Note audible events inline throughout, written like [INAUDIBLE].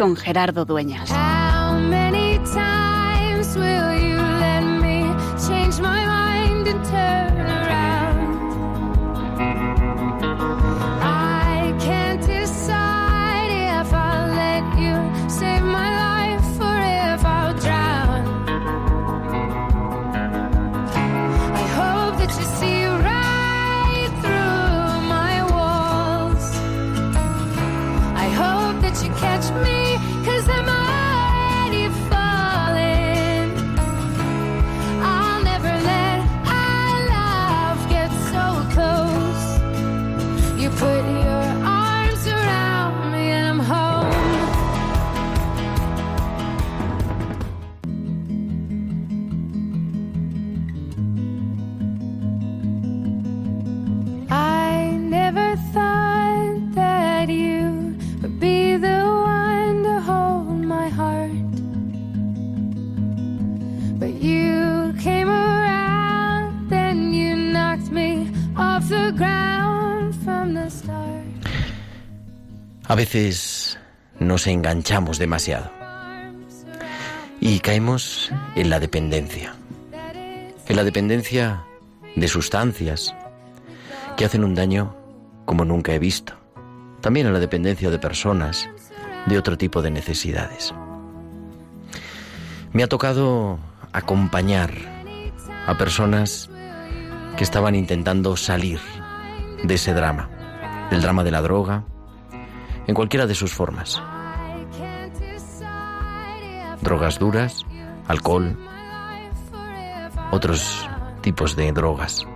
con Gerardo Dueñas. A veces nos enganchamos demasiado y caemos en la dependencia. En la dependencia de sustancias que hacen un daño como nunca he visto. También en la dependencia de personas de otro tipo de necesidades. Me ha tocado acompañar a personas que estaban intentando salir de ese drama, el drama de la droga, en cualquiera de sus formas. Drogas duras, alcohol, otros tipos de drogas.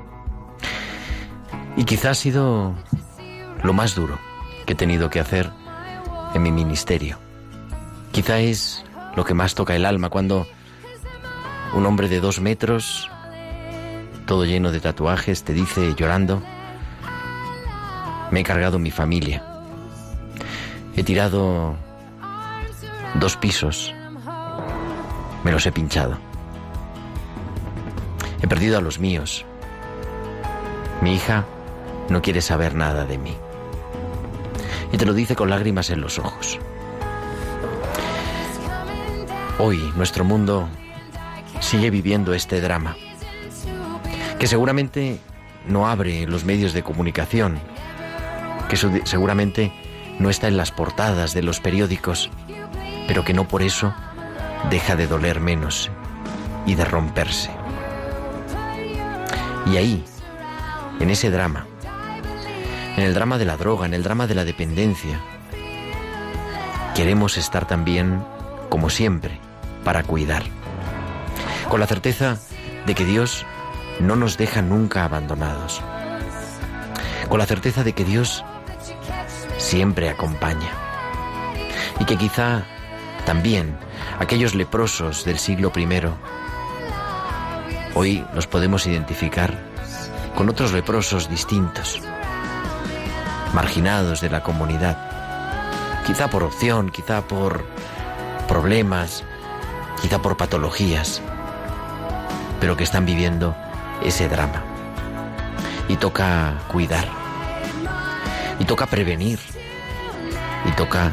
Y quizá ha sido lo más duro que he tenido que hacer en mi ministerio. Quizá es lo que más toca el alma cuando un hombre de dos metros, todo lleno de tatuajes, te dice llorando, me he cargado mi familia. He tirado dos pisos, me los he pinchado. He perdido a los míos. Mi hija no quiere saber nada de mí. Y te lo dice con lágrimas en los ojos. Hoy nuestro mundo sigue viviendo este drama, que seguramente no abre los medios de comunicación, que seguramente no está en las portadas de los periódicos, pero que no por eso deja de doler menos y de romperse. Y ahí, en ese drama, en el drama de la droga, en el drama de la dependencia, queremos estar también, como siempre, para cuidar, con la certeza de que Dios no nos deja nunca abandonados, con la certeza de que Dios siempre acompaña y que quizá también aquellos leprosos del siglo I hoy los podemos identificar con otros leprosos distintos, marginados de la comunidad, quizá por opción, quizá por problemas, quizá por patologías, pero que están viviendo ese drama. Y toca cuidar, y toca prevenir, y toca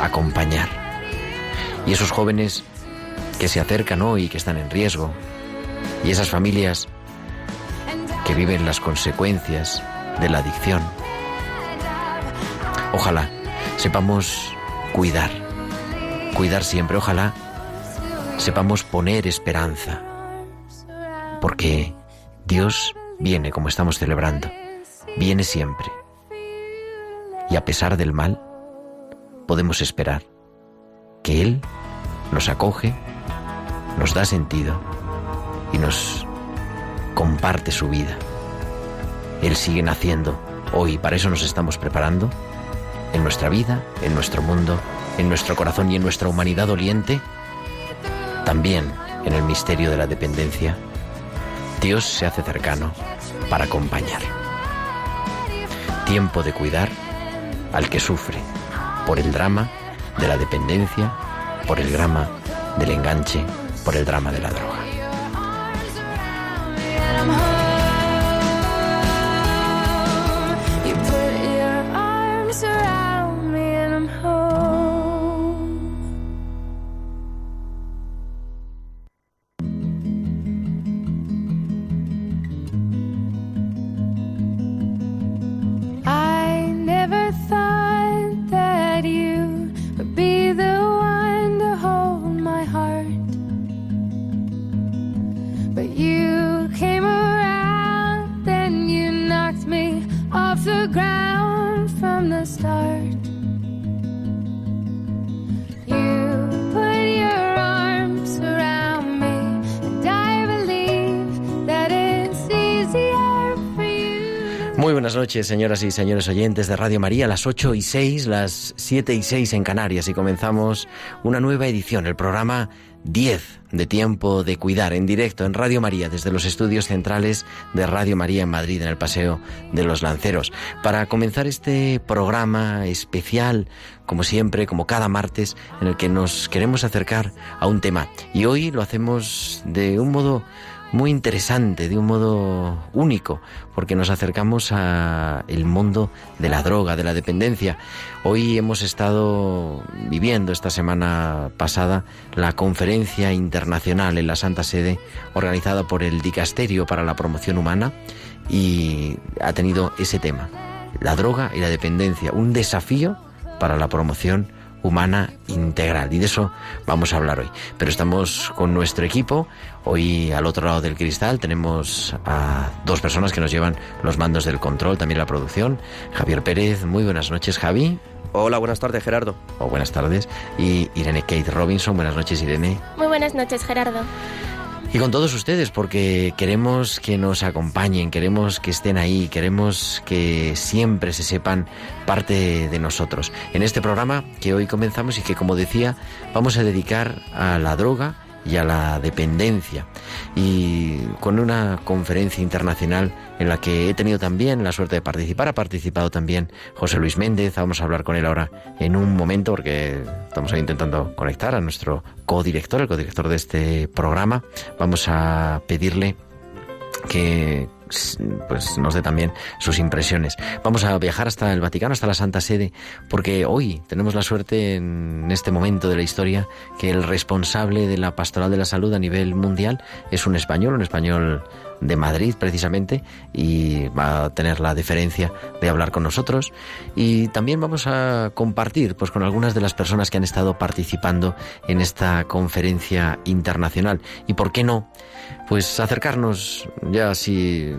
acompañar. Y esos jóvenes que se acercan hoy que están en riesgo, y esas familias que viven las consecuencias de la adicción. Ojalá sepamos cuidar, cuidar siempre, ojalá sepamos poner esperanza, porque Dios viene como estamos celebrando, viene siempre. Y a pesar del mal, podemos esperar que Él nos acoge, nos da sentido y nos comparte su vida. Él sigue naciendo hoy, para eso nos estamos preparando, en nuestra vida, en nuestro mundo, en nuestro corazón y en nuestra humanidad doliente, también en el misterio de la dependencia, Dios se hace cercano para acompañar. Tiempo de cuidar al que sufre por el drama de la dependencia, por el drama del enganche, por el drama de la droga. Señoras y señores oyentes de Radio María, las 8 y 6, las 7 y 6 en Canarias y comenzamos una nueva edición, el programa 10 de Tiempo de Cuidar en directo en Radio María desde los estudios centrales de Radio María en Madrid en el Paseo de los Lanceros. Para comenzar este programa especial, como siempre, como cada martes, en el que nos queremos acercar a un tema y hoy lo hacemos de un modo muy interesante, de un modo único, porque nos acercamos a el mundo de la droga, de la dependencia. Hoy hemos estado viviendo esta semana pasada la conferencia internacional en la Santa Sede organizada por el Dicasterio para la Promoción Humana y ha tenido ese tema, la droga y la dependencia, un desafío para la promoción humana integral. Y de eso vamos a hablar hoy. Pero estamos con nuestro equipo. Hoy al otro lado del cristal tenemos a dos personas que nos llevan los mandos del control, también la producción. Javier Pérez, muy buenas noches, Javi. Hola, buenas tardes, Gerardo. O buenas tardes. Y Irene Kate Robinson, buenas noches, Irene. Muy buenas noches, Gerardo. Y con todos ustedes, porque queremos que nos acompañen, queremos que estén ahí, queremos que siempre se sepan parte de nosotros. En este programa que hoy comenzamos y que, como decía, vamos a dedicar a la droga y a la dependencia. Y con una conferencia internacional en la que he tenido también la suerte de participar, ha participado también José Luis Méndez, vamos a hablar con él ahora en un momento porque estamos ahí intentando conectar a nuestro codirector, el codirector de este programa. Vamos a pedirle que pues nos dé también sus impresiones. Vamos a viajar hasta el Vaticano, hasta la Santa Sede, porque hoy tenemos la suerte en este momento de la historia que el responsable de la pastoral de la salud a nivel mundial es un español, un español de Madrid precisamente y va a tener la deferencia de hablar con nosotros. Y también vamos a compartir pues con algunas de las personas que han estado participando en esta conferencia internacional. Y por qué no pues acercarnos ya si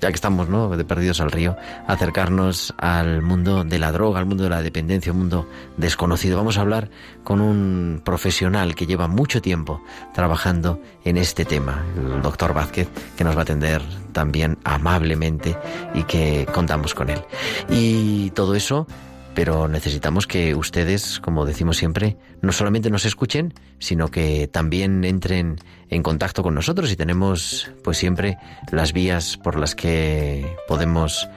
ya que estamos no de perdidos al río acercarnos al mundo de la droga al mundo de la dependencia un mundo desconocido. Vamos a hablar con un profesional que lleva mucho tiempo trabajando en este tema el doctor Vázquez que nos va a atender también amablemente y que contamos con él. Y todo eso pero necesitamos que ustedes, como decimos siempre, no solamente nos escuchen, sino que también entren en contacto con nosotros y tenemos pues siempre las vías por las que podemos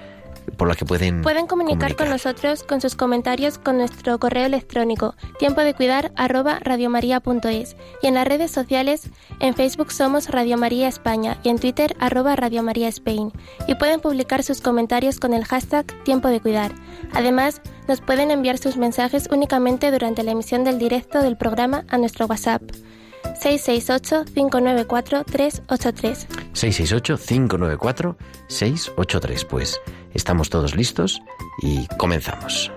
por las que pueden Pueden comunicar, con nosotros con sus comentarios con nuestro correo electrónico tiempo de cuidar arroba radiomaria.es y en las redes sociales en Facebook somos Radio María España y en Twitter arroba Radio María Spain y pueden publicar sus comentarios con el hashtag tiempo de cuidar. Además, nos pueden enviar sus mensajes únicamente durante la emisión del directo del programa a nuestro WhatsApp 668-594-383. 668-594-683. Pues estamos todos listos y comenzamos.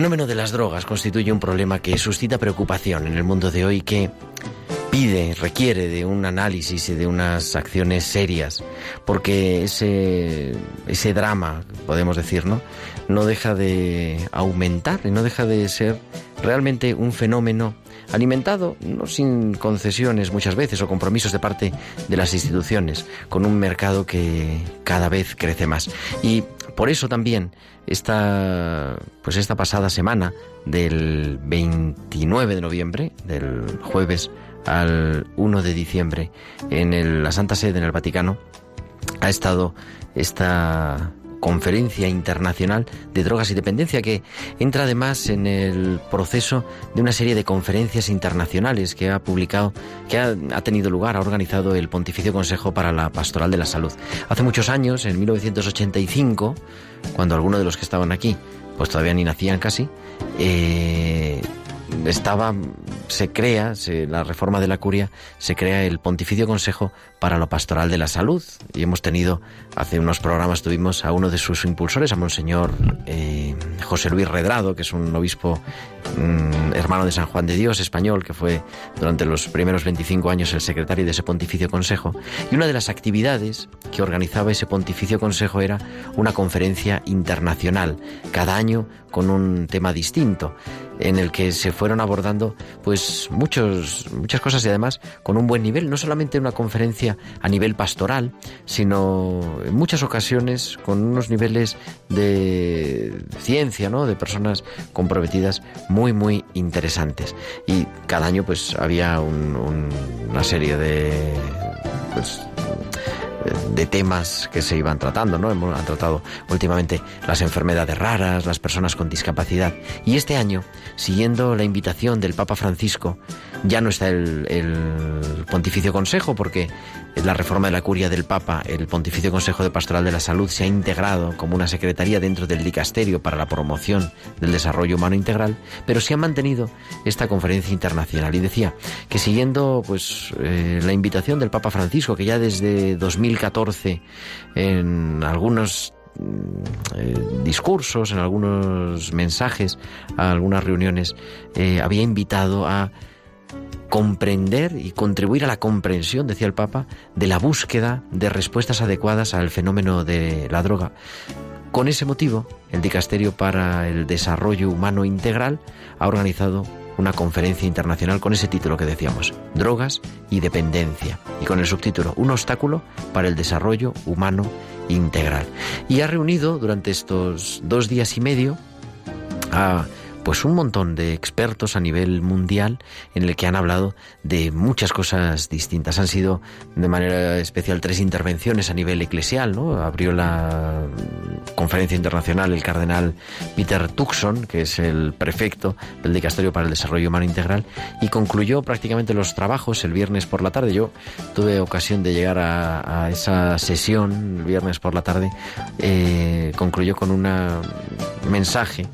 Fenómeno de las drogas constituye un problema que suscita preocupación en el mundo de hoy que pide, requiere de un análisis y de unas acciones serias, porque ese, ese drama, podemos decir, ¿no? no deja de aumentar y no deja de ser realmente un fenómeno alimentado no sin concesiones muchas veces o compromisos de parte de las instituciones, con un mercado que cada vez crece más. Y por eso también esta pues esta pasada semana del 29 de noviembre, del jueves al 1 de diciembre en la Santa Sede en el Vaticano ha estado esta Conferencia Internacional de Drogas y Dependencia, que entra además en el proceso de una serie de conferencias internacionales que ha publicado, que ha, tenido lugar, ha organizado el Pontificio Consejo para la Pastoral de la Salud. Hace muchos años, en 1985, cuando algunos de los que estaban aquí, pues todavía ni nacían casi, eh, estaba, se crea, la reforma de la curia, se crea el Pontificio Consejo para lo Pastoral de la Salud. Y hemos tenido, hace unos programas tuvimos a uno de sus impulsores, a Monseñor eh, José Luis Redrado, que es un obispo mm, hermano de San Juan de Dios, español, que fue durante los primeros 25 años el secretario de ese Pontificio Consejo. Y una de las actividades que organizaba ese Pontificio Consejo era una conferencia internacional, cada año con un tema distinto en el que se fueron abordando pues muchos, muchas cosas y además con un buen nivel, no solamente una conferencia a nivel pastoral, sino en muchas ocasiones con unos niveles de ciencia, ¿no? de personas comprometidas muy, muy interesantes. Y cada año pues había una serie de pues, de temas que se iban tratando, ¿no? Han tratado últimamente las enfermedades raras, las personas con discapacidad. Y este año, siguiendo la invitación del Papa Francisco, ya no está el, el Pontificio Consejo, porque la reforma de la curia del Papa, el Pontificio Consejo de Pastoral de la Salud se ha integrado como una secretaría dentro del dicasterio para la promoción del desarrollo humano integral, pero se ha mantenido esta conferencia internacional. Y decía que siguiendo pues eh, la invitación del Papa Francisco, que ya desde 2014 en algunos mm, eh, discursos, en algunos mensajes, a algunas reuniones, eh, había invitado a comprender y contribuir a la comprensión, decía el Papa, de la búsqueda de respuestas adecuadas al fenómeno de la droga. Con ese motivo, el Dicasterio para el Desarrollo Humano Integral ha organizado una conferencia internacional con ese título que decíamos, Drogas y Dependencia, y con el subtítulo, Un obstáculo para el desarrollo humano integral. Y ha reunido durante estos dos días y medio a pues un montón de expertos a nivel mundial en el que han hablado de muchas cosas distintas. Han sido de manera especial tres intervenciones a nivel eclesial, ¿no? Abrió la conferencia internacional el cardenal Peter Tucson, que es el prefecto del Dicasterio para el Desarrollo Humano Integral, y concluyó prácticamente los trabajos el viernes por la tarde. Yo tuve ocasión de llegar a, esa sesión el viernes por la tarde. Eh, concluyó con un mensaje,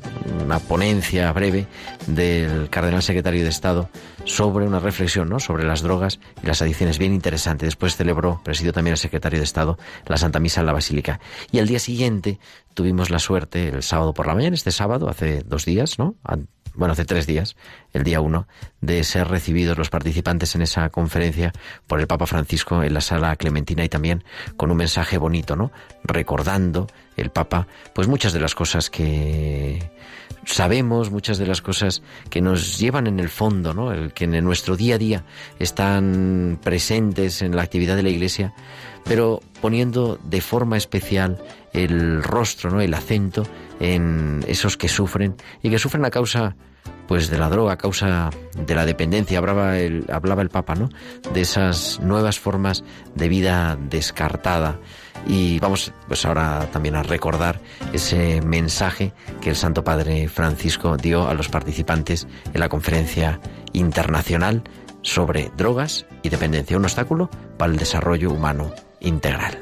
una ponencia breve del cardenal secretario de Estado sobre una reflexión ¿no? sobre las drogas y las adicciones bien interesante. Después celebró, presidió también el secretario de Estado, la Santa Misa en la Basílica. Y al día siguiente tuvimos la suerte, el sábado por la mañana, este sábado, hace dos días, ¿no? bueno, hace tres días, el día uno, de ser recibidos los participantes en esa conferencia por el Papa Francisco en la sala Clementina y también con un mensaje bonito, ¿no? Recordando el Papa, pues muchas de las cosas que sabemos muchas de las cosas que nos llevan en el fondo, ¿no? Que en nuestro día a día están presentes en la actividad de la Iglesia, pero poniendo de forma especial el rostro, ¿no? El acento en esos que sufren y que sufren a causa pues de la droga, a causa de la dependencia, hablaba el, hablaba el Papa, ¿no? De esas nuevas formas de vida descartada y vamos pues ahora también a recordar ese mensaje que el Santo Padre Francisco dio a los participantes en la conferencia internacional sobre drogas y dependencia, un obstáculo para el desarrollo humano integral.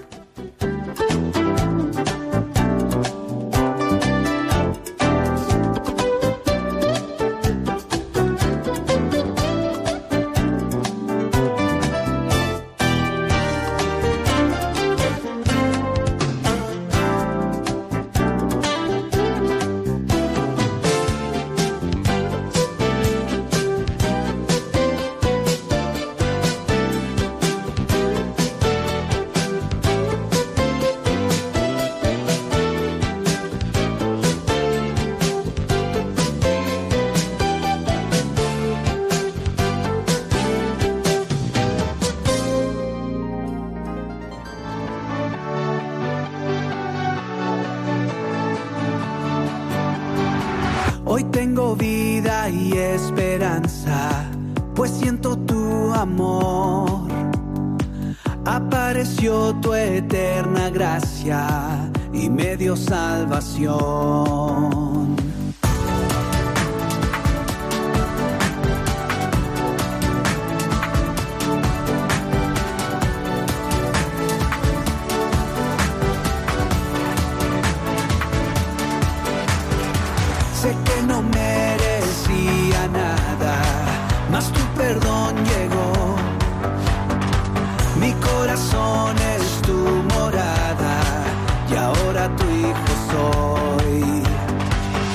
Corazón es tu morada y ahora tu hijo soy.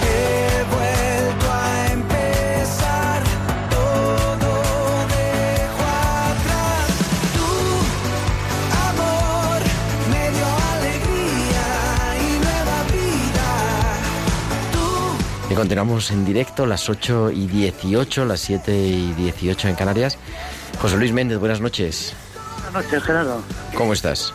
He vuelto a empezar, todo dejo atrás. Tu amor me alegría y nueva vida. Y continuamos en directo, las 8 y 18, las 7 y 18 en Canarias. José Luis Méndez, buenas noches. Buenas noches, Gerardo. ¿Cómo estás?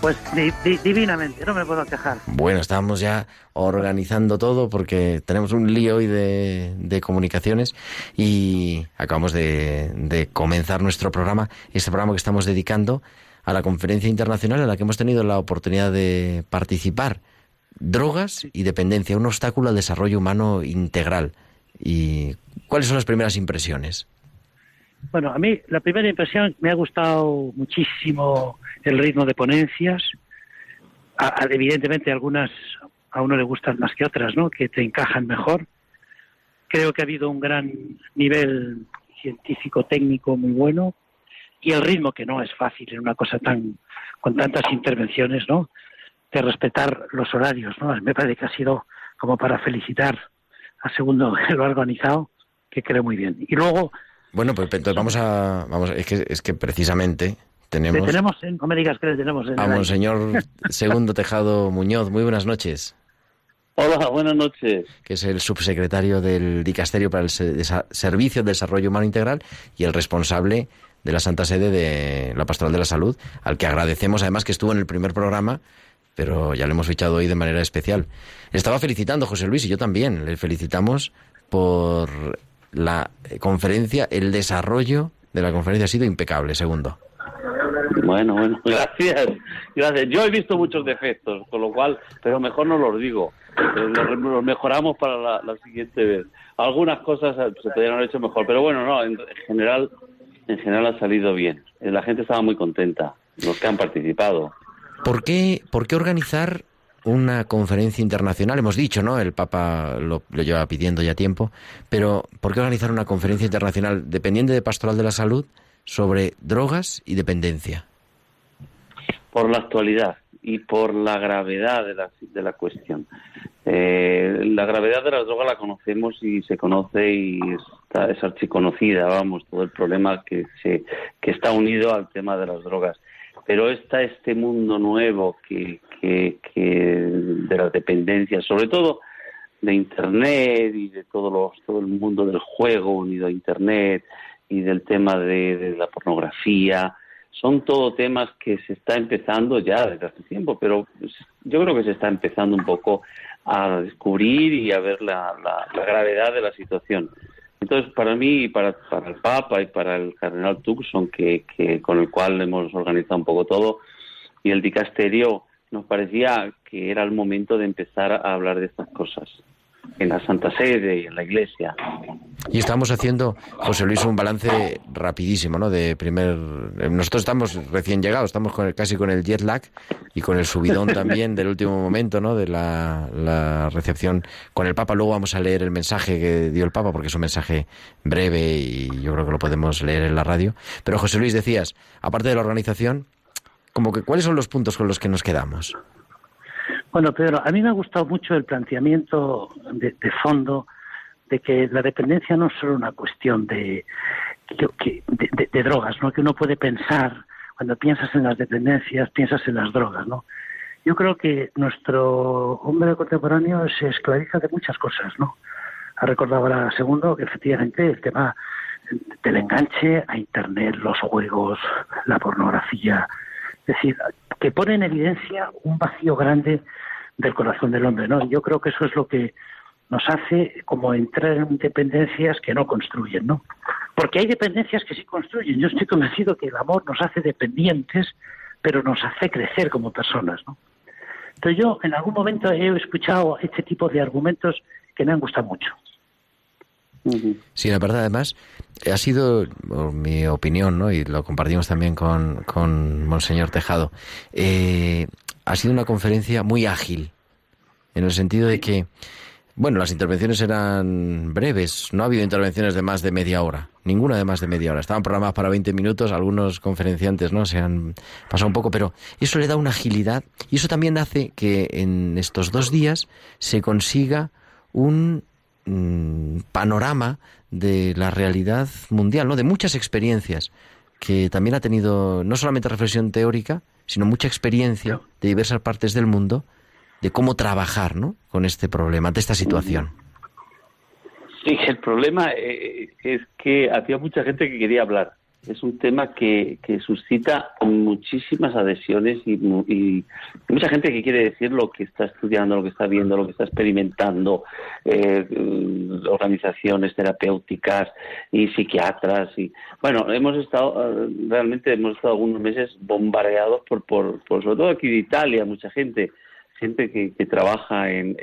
Pues di- di- divinamente, no me puedo quejar. Bueno, estábamos ya organizando todo porque tenemos un lío hoy de, de comunicaciones y acabamos de, de comenzar nuestro programa, este programa que estamos dedicando a la conferencia internacional en la que hemos tenido la oportunidad de participar. Drogas y dependencia, un obstáculo al desarrollo humano integral. ¿Y cuáles son las primeras impresiones? Bueno, a mí la primera impresión me ha gustado muchísimo el ritmo de ponencias. A- a- evidentemente algunas a uno le gustan más que otras, ¿no? Que te encajan mejor. Creo que ha habido un gran nivel científico técnico muy bueno y el ritmo que no es fácil en una cosa tan con tantas intervenciones, ¿no? De respetar los horarios, ¿no? Me parece que ha sido como para felicitar a segundo que lo ha organizado, que creo muy bien. Y luego Bueno, pues entonces vamos a... Vamos, es, que, es que precisamente Le tenemos... tenemos, en, no me digas que le tenemos en A. Monseñor [LAUGHS] Segundo Tejado Muñoz, muy buenas noches, Hola, buenas noches. que es el subsecretario del Dicasterio para el Servicio de Desarrollo Humano Integral y el responsable de la Santa Sede de la Pastoral de la Salud, al que agradecemos además que estuvo en el primer programa, pero ya lo hemos fichado hoy de manera especial. Le estaba felicitando José Luis y yo también, le felicitamos por la eh, conferencia, el desarrollo de la conferencia ha sido impecable, segundo. Bueno, bueno, [LAUGHS] gracias. Gracias. Yo he visto muchos defectos, con lo cual, pero mejor no los digo. Eh, Los, los mejoramos para la, la siguiente vez. Algunas cosas eh, se podrían haber hecho mejor, pero bueno, no, en, en general, en general ha salido bien. La gente estaba muy contenta, los que han participado. ¿Por qué, por qué organizar una conferencia internacional? Hemos dicho, ¿no? El Papa lo, lo lleva pidiendo ya tiempo, pero ¿por qué organizar una conferencia internacional dependiente de Pastoral de la Salud sobre drogas y dependencia? por la actualidad y por la gravedad de la, de la cuestión. Eh, la gravedad de las drogas la conocemos y se conoce y está, es archiconocida, vamos, todo el problema que, se, que está unido al tema de las drogas. Pero está este mundo nuevo que, que, de las dependencias, sobre todo de Internet y de todo, los, todo el mundo del juego unido a Internet y del tema de, la pornografía, son todo temas que se está empezando ya desde hace tiempo, pero yo creo que se está empezando un poco a descubrir y a ver la, gravedad de la situación. Entonces, para mí, para, el Papa y para el Cardenal Tucson, que, con el cual hemos organizado un poco todo, y el dicasterio, nos parecía que era el momento de empezar a hablar de estas cosas en la Santa Sede y en la Iglesia. Y estamos haciendo, José Luis, un balance rapidísimo, ¿no? De primer... Nosotros estamos recién llegados, estamos con el- casi con el jet lag y con el subidón también del último momento, ¿no? De la, la recepción con el Papa. Luego vamos a leer el mensaje que dio el Papa, porque es un mensaje breve y yo creo que lo podemos leer en la radio. Pero José Luis, decías, aparte de la organización, como que ¿cuáles son los puntos con los que nos quedamos? Bueno, Pedro, a mí me ha gustado mucho el planteamiento de, de fondo de que la dependencia no es solo una cuestión de, de- de drogas, ¿no? Que uno puede pensar, cuando piensas en las dependencias, piensas en las drogas, ¿no? Yo creo que nuestro hombre contemporáneo se esclaviza de muchas cosas, ¿no? Ha recordado ahora segundo que efectivamente el tema del enganche a Internet, los juegos, la pornografía, es decir, que pone en evidencia un vacío grande del corazón del hombre, ¿no? Yo creo que eso es lo que nos hace como entrar en dependencias que no construyen, ¿no? Porque hay dependencias que sí construyen. Yo estoy convencido que el amor nos hace dependientes, pero nos hace crecer como personas, ¿no? Entonces yo en algún momento he escuchado este tipo de argumentos que me han gustado mucho. Sí, la verdad, además, ha sido, mi opinión, ¿no? y lo compartimos también con, con Monseñor Tejado, eh, ha sido una conferencia muy ágil, en el sentido de que, bueno, las intervenciones eran breves, no ha habido intervenciones de más de media hora, ninguna de más de media hora. Estaban programadas para 20 minutos, algunos conferenciantes no se han pasado un poco, pero eso le da una agilidad y eso también hace que en estos dos días se consiga un Mm, panorama de la realidad mundial, ¿no? De muchas experiencias que también ha tenido no solamente reflexión teórica, sino mucha experiencia de diversas partes del mundo de cómo trabajar, ¿no? Con este problema, de esta situación. Sí, el problema eh, es que había mucha gente que quería hablar es un tema que, que suscita muchísimas adhesiones y, mucha gente que quiere decir lo que está estudiando, lo que está viendo, lo que está experimentando, eh, organizaciones terapéuticas y psiquiatras y bueno, hemos estado eh, realmente hemos estado algunos meses bombardeados por, por, por sobre todo aquí de Italia, mucha gente, gente que, que trabaja en,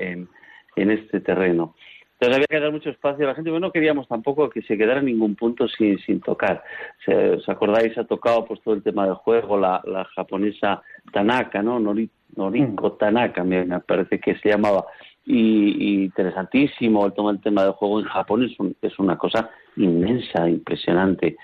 en este terreno. Entonces había que dar mucho espacio a la gente, pero no queríamos tampoco que se quedara en ningún punto sin, sin tocar. ¿Os acordáis? Ha tocado pues todo el tema del juego, la, la japonesa Tanaka, ¿no? Noriko mm. Tanaka, me, parece que se llamaba. Y, interesantísimo el, el tema del juego en Japón, es, es una cosa inmensa, impresionante.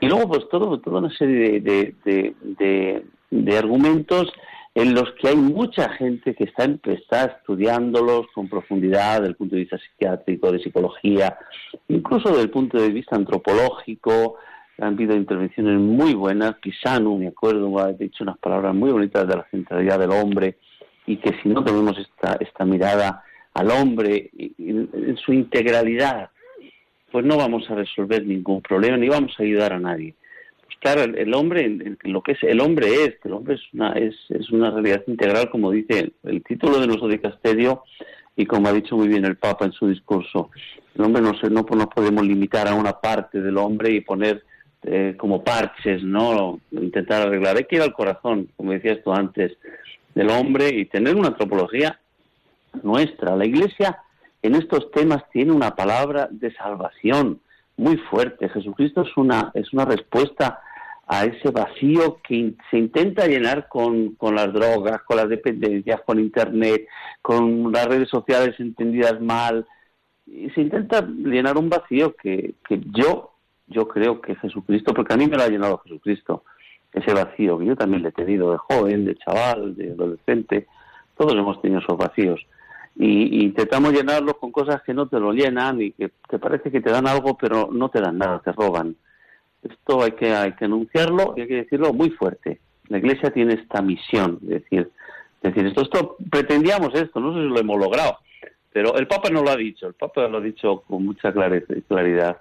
Y luego, pues todo, toda una serie de, de, de, de argumentos en los que hay mucha gente que está, estudiándolos con profundidad desde el punto de vista psiquiátrico, de psicología, incluso desde el punto de vista antropológico. Han habido intervenciones muy buenas. Pisano, me acuerdo, ha dicho unas palabras muy bonitas de la centralidad del hombre y que si no tenemos esta, esta mirada al hombre en su integralidad, pues no vamos a resolver ningún problema ni vamos a ayudar a nadie claro, el, hombre, lo que es el hombre es, el hombre es una, es, es una realidad integral, como dice el, título de nuestro dicasterio y como ha dicho muy bien el Papa en su discurso. El hombre no, se, no nos podemos limitar a una parte del hombre y poner eh, como parches, ¿no? Intentar arreglar. Hay que ir al corazón, como decías tú antes, del hombre y tener una antropología nuestra. La Iglesia en estos temas tiene una palabra de salvación muy fuerte. Jesucristo es una, es una respuesta a ese vacío que se intenta llenar con, con las drogas, con las dependencias, con Internet, con las redes sociales entendidas mal. Y se intenta llenar un vacío que, que yo, yo creo que Jesucristo, porque a mí me lo ha llenado Jesucristo, ese vacío que yo también le he tenido de joven, de chaval, de adolescente, todos hemos tenido esos vacíos. Y, intentamos llenarlos con cosas que no te lo llenan y que te parece que te dan algo, pero no te dan nada, te roban. Esto hay que, hay que anunciarlo y hay que decirlo muy fuerte. La Iglesia tiene esta misión, de decir, decir esto, esto, pretendíamos esto, no sé si lo hemos logrado, pero el Papa no lo ha dicho, el Papa lo ha dicho con mucha claridad.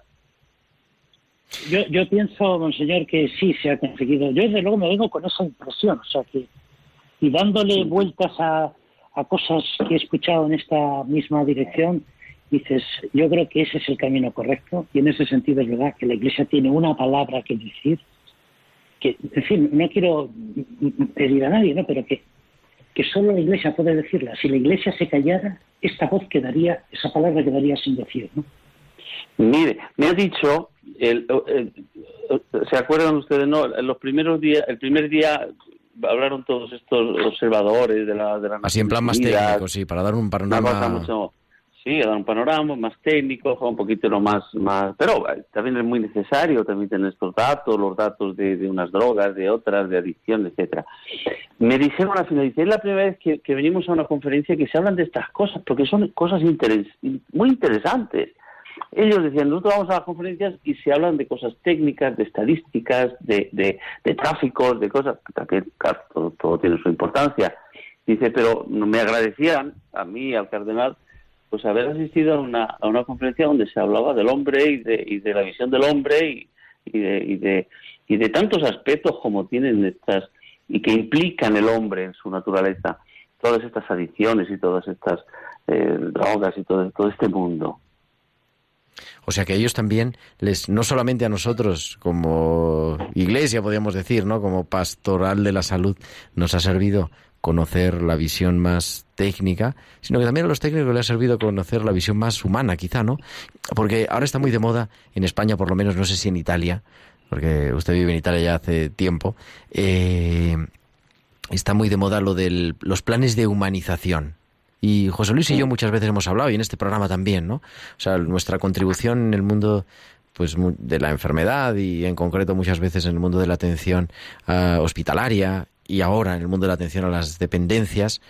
Yo, yo pienso, monseñor, que sí se ha conseguido. Yo desde luego me vengo con esa impresión, o sea que y dándole vueltas a, a cosas que he escuchado en esta misma dirección, dices, yo creo que ese es el camino correcto y en ese sentido es verdad que la Iglesia tiene una palabra que decir, que, en fin, no quiero pedir a nadie, ¿no? pero que, que solo la Iglesia puede decirla. Si la Iglesia se callara, esta voz quedaría, esa palabra quedaría sin decir. ¿no? Mire, me ha dicho, el, ¿se acuerdan ustedes? No, los primeros días, el primer día hablaron todos estos observadores de la, de la Así en plan más técnico, sí, para dar un panorama sí, a dar un panorama más técnico, un poquito más, más, pero eh, también es muy necesario también tener estos datos, los datos de, de unas drogas, de otras, de adicción, etcétera. Me dijeron al final, es la primera vez que, que, venimos a una conferencia que se hablan de estas cosas, porque son cosas interes, muy interesantes. Ellos decían, nosotros vamos a las conferencias y se hablan de cosas técnicas, de estadísticas, de, de, tráficos, de cosas, que claro, todo, todo tiene su importancia. Dice, pero me agradecían a mí, al cardenal, pues haber asistido a una, a una conferencia donde se hablaba del hombre y de, y de la visión del hombre y, y, de, y, de, y de tantos aspectos como tienen estas y que implican el hombre en su naturaleza. todas estas adicciones y todas estas eh, drogas y todo, todo este mundo. O sea que ellos también, les, no solamente a nosotros como iglesia, podríamos decir, ¿no? Como pastoral de la salud, nos ha servido conocer la visión más técnica, sino que también a los técnicos les ha servido conocer la visión más humana, quizá, ¿no? Porque ahora está muy de moda, en España por lo menos, no sé si en Italia, porque usted vive en Italia ya hace tiempo, eh, está muy de moda lo de los planes de humanización. Y José Luis y yo muchas veces hemos hablado, y en este programa también, ¿no? O sea, nuestra contribución en el mundo pues de la enfermedad y en concreto muchas veces en el mundo de la atención ah, hospitalaria y ahora en el mundo de la atención a las dependencias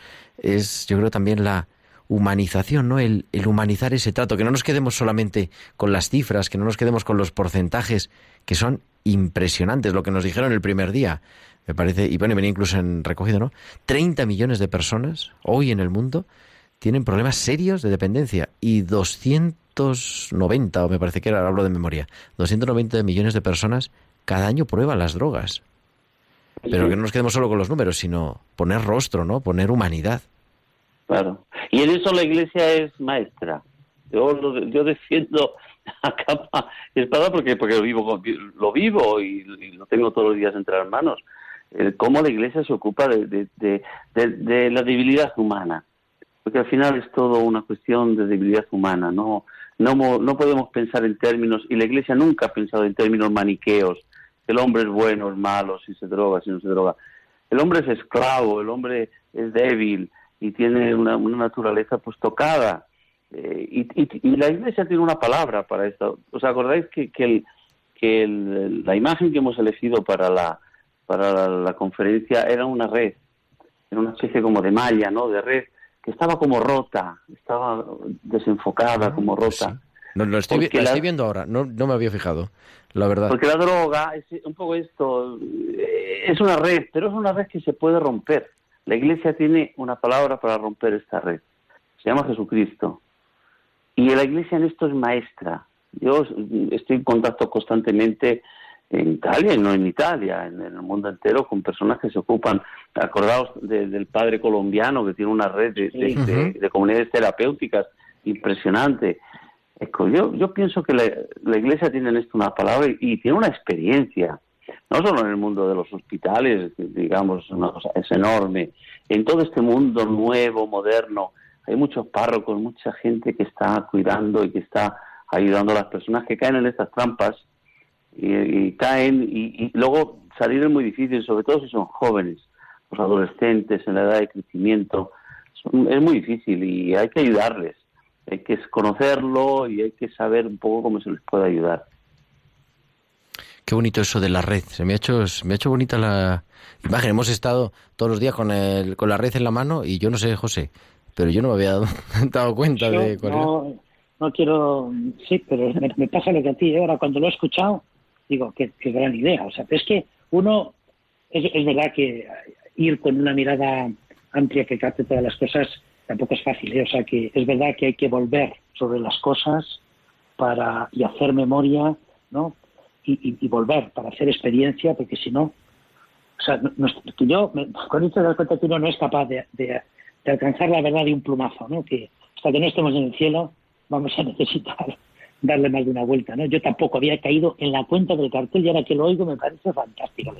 es yo creo también la humanización, ¿no? El, el, humanizar ese trato, que no nos quedemos solamente con las cifras, que no nos quedemos con los porcentajes, que son impresionantes, lo que nos dijeron el primer día, me parece, y bueno, venía incluso en recogido, ¿no? 30 millones de personas hoy en el mundo tienen problemas serios de dependencia y 290, o me parece que era, hablo de memoria, 290 millones de personas cada año prueban las drogas. Pero que no nos quedemos solo con los números, sino poner rostro, ¿no? Poner humanidad. Claro. Y en eso la Iglesia es maestra. Yo, yo defiendo [LAUGHS] a capa espada porque, porque lo vivo, lo vivo y, lo tengo todos los días entre las manos. Eh, cómo la Iglesia se ocupa de, la debilidad humana. Porque al final es todo una cuestión de debilidad humana. No, no, no podemos pensar en términos, y la Iglesia nunca ha pensado en términos maniqueos. El hombre es bueno, es malo, si se droga, si no se droga. El hombre es esclavo, el hombre es débil y tiene una, naturaleza pues tocada. Eh, y, y, la Iglesia tiene una palabra para esto. ¿Os acordáis que, que, el, que el, la imagen que hemos elegido para la, para la, conferencia era una red, era una especie como de malla, ¿no? De red que estaba como rota, estaba desenfocada, ah, como rota. No, lo estoy, estoy viendo ahora, no, no me había fijado, la verdad. Porque la droga es un poco esto, eh, es una red, pero es una red que se puede romper. La iglesia tiene una palabra para romper esta red, se llama Jesucristo. Y la iglesia en esto es maestra. Yo estoy en contacto constantemente en Italia y no en Italia, en, el mundo entero, con personas que se ocupan. Acordaos del padre colombiano que tiene una red de, comunidades terapéuticas impresionante. Yo, yo pienso que la, Iglesia tiene en esto una palabra y, tiene una experiencia, no solo en el mundo de los hospitales, digamos, una cosa, es enorme, en todo este mundo nuevo, moderno, hay muchos párrocos, mucha gente que está cuidando y que está ayudando a las personas que caen en estas trampas y, caen y, luego salir es muy difícil, sobre todo si son jóvenes, los adolescentes en la edad de crecimiento, es muy difícil y hay que ayudarles, hay que conocerlo y hay que saber un poco cómo se les puede ayudar. Qué bonito eso de la red, se me ha hecho, me ha hecho bonita la imagen, hemos estado todos los días con, el, con la red en la mano y yo no sé, José, pero yo no me había dado, [LAUGHS] cuenta de cuál no, no quiero, sí, pero me, pasa lo que a ti, ¿eh? ahora cuando lo he escuchado, digo, qué, gran idea. O sea, es que uno, es, verdad que ir con una mirada amplia que capte todas las cosas tampoco es fácil. ¿eh? O sea, que es verdad que hay que volver sobre las cosas para y hacer memoria, ¿no? Y, volver para hacer experiencia, porque si no, o sea, no, yo con esto de cuenta que uno no es capaz de, de, alcanzar la verdad de un plumazo, ¿no? Que hasta que no estemos en el cielo vamos a necesitar darle más de una vuelta, ¿no? Yo tampoco había caído en la cuenta del cartel y ahora que lo oigo me parece fantástico.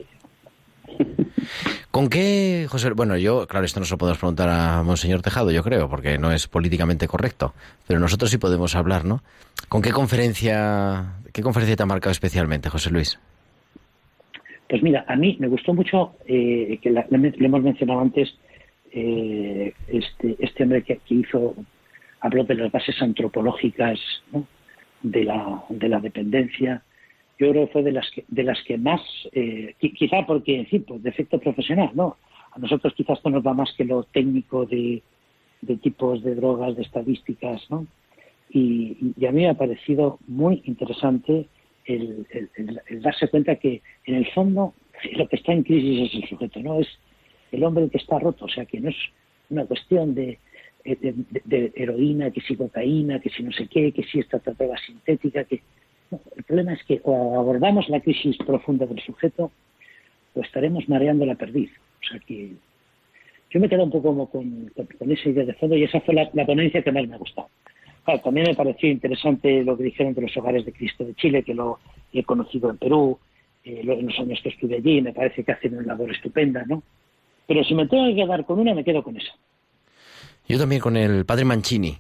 ¿Con qué, José? Bueno, yo, claro, esto no se lo podemos preguntar a Monseñor Tejado, yo creo, porque no es políticamente correcto, pero nosotros sí podemos hablar, ¿no? ¿Con qué conferencia, qué conferencia te ha marcado especialmente, José Luis? Pues mira, a mí me gustó mucho, eh, que le hemos mencionado antes, eh, este, este hombre que, que hizo, habló de las bases antropológicas, ¿no? De la, de la dependencia, yo creo que fue de las que, de las que más, eh, quizá porque, fin, por defecto profesional, ¿no? A nosotros quizás esto nos va más que lo técnico de, de tipos de drogas, de estadísticas, ¿no? Y, a mí me ha parecido muy interesante el, el, darse cuenta que, en el fondo, lo que está en crisis es el sujeto, ¿no? Es el hombre que está roto, o sea, que no es una cuestión de, de, heroína, que si cocaína, que si no sé qué, que si esta droga sintética, que el problema es que o abordamos la crisis profunda del sujeto o estaremos mareando la perdiz. O sea que yo me quedo un poco como con, esa idea de fondo y esa fue la, ponencia que más me ha gustado. Claro, también me pareció interesante lo que dijeron de los hogares de Cristo de Chile, que lo he conocido en Perú, eh, en los años que estuve allí, me parece que hacen una labor estupenda, ¿no? Pero si me tengo que quedar con una, me quedo con esa. Yo también con el padre Mancini,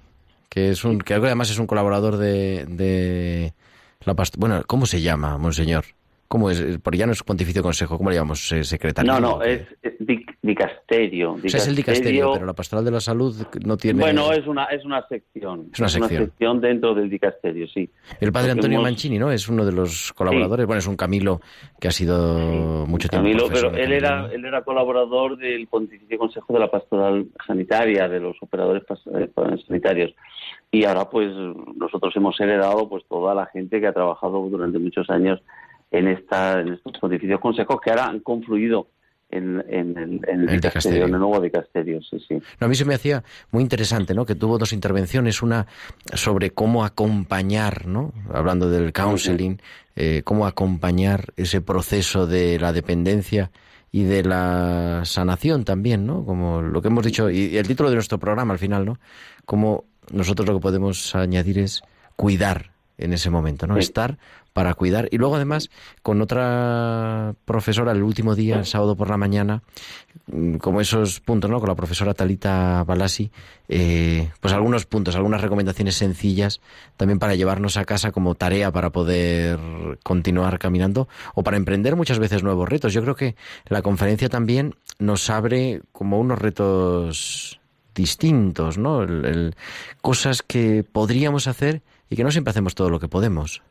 que es un que además es un colaborador de, de la bueno, ¿cómo se llama, monseñor? ¿Cómo es? Porque ya no es pontificio consejo, ¿cómo le llamamos? ¿Secretario? No, no, es, es dicasterio, O sea, es el dicasterio, pero la pastoral de la salud no tiene... Bueno, es una, es una sección. Es una sección. dentro del dicasterio, sí. El padre Antonio Mancini, ¿no? Es uno de los colaboradores. Bueno, es un Camilo que ha sido mucho tiempo Camilo, pero él era, él era colaborador del pontificio consejo de la pastoral sanitaria, de los operadores eh, sanitarios. Y ahora, pues, nosotros hemos heredado pues toda la gente que ha trabajado durante muchos años en, esta, en estos pontificios consejos que ahora han confluido en, en, el, en el, Casterio, en el nuevo Dicasterio, sí, sí. No, a mí se me hacía muy interesante, ¿no? Que tuvo dos intervenciones, una sobre cómo acompañar, ¿no? Hablando del counseling, eh, cómo acompañar ese proceso de la dependencia y de la sanación también, ¿no? Como lo que hemos dicho, y el título de nuestro programa al final, ¿no? Como nosotros lo que podemos añadir es cuidar en ese momento, ¿no? Estar para cuidar. Y luego, además, con otra profesora el último día, el sábado por la mañana, mm, como esos puntos, ¿no? Con la profesora Talita Balasi, eh, pues algunos puntos, algunas recomendaciones sencillas también para llevarnos a casa como tarea para poder continuar caminando o para emprender muchas veces nuevos retos. Yo creo que la conferencia también nos abre como unos retos distintos, ¿no? cosas que podríamos hacer y que no siempre hacemos todo lo que podemos.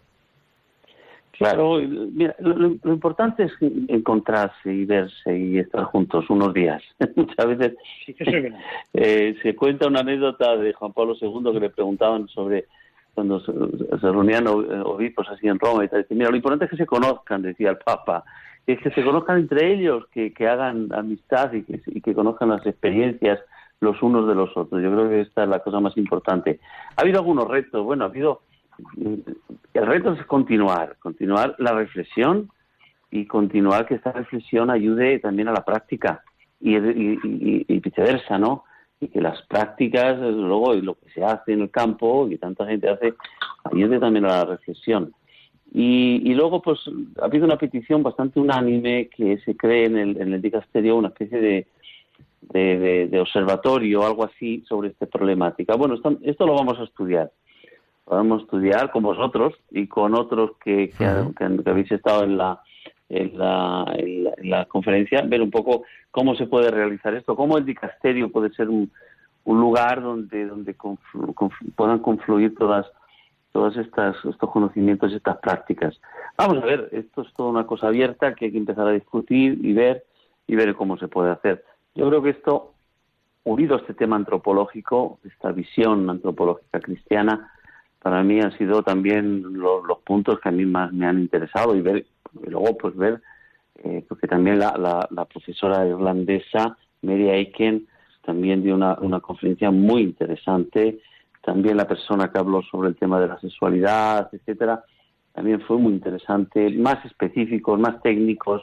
Claro, mira, lo, importante es encontrarse y verse y estar juntos unos días. [LAUGHS] Muchas veces [LAUGHS] eh, se cuenta una anécdota de Juan Pablo II que le preguntaban sobre cuando se, reunían obispos así en Roma y tal. Mira, lo importante es que se conozcan, decía el Papa, es que se conozcan entre ellos, que, que hagan amistad y que, y que conozcan las experiencias los unos de los otros. Yo creo que esta es la cosa más importante. Ha habido algunos retos, bueno, ha habido el reto es continuar, continuar la reflexión y continuar que esta reflexión ayude también a la práctica y, viceversa, ¿no? Y que las prácticas, luego, y lo que se hace en el campo, y tanta gente hace, ayude también a la reflexión. Y, luego, pues, ha habido una petición bastante unánime que se cree en el, en el dicasterio una especie de, de, observatorio o algo así sobre esta problemática. Bueno, esto lo vamos a estudiar podemos estudiar con vosotros y con otros que, que, habéis estado en la, en la, en la, conferencia, ver un poco cómo se puede realizar esto, cómo el dicasterio puede ser un, un lugar donde, donde puedan confluir todas estas estos conocimientos y estas prácticas. Vamos a ver, esto es toda una cosa abierta que hay que empezar a discutir y ver y ver cómo se puede hacer. Yo creo que esto, unido a este tema antropológico, esta visión antropológica cristiana, para mí han sido también los, puntos que a mí más me han interesado y ver y luego pues ver eh, porque también la, la, profesora irlandesa Mary Aiken también dio una, una conferencia muy interesante. También la persona que habló sobre el tema de la sexualidad etcétera también fue muy interesante. Más específicos más técnicos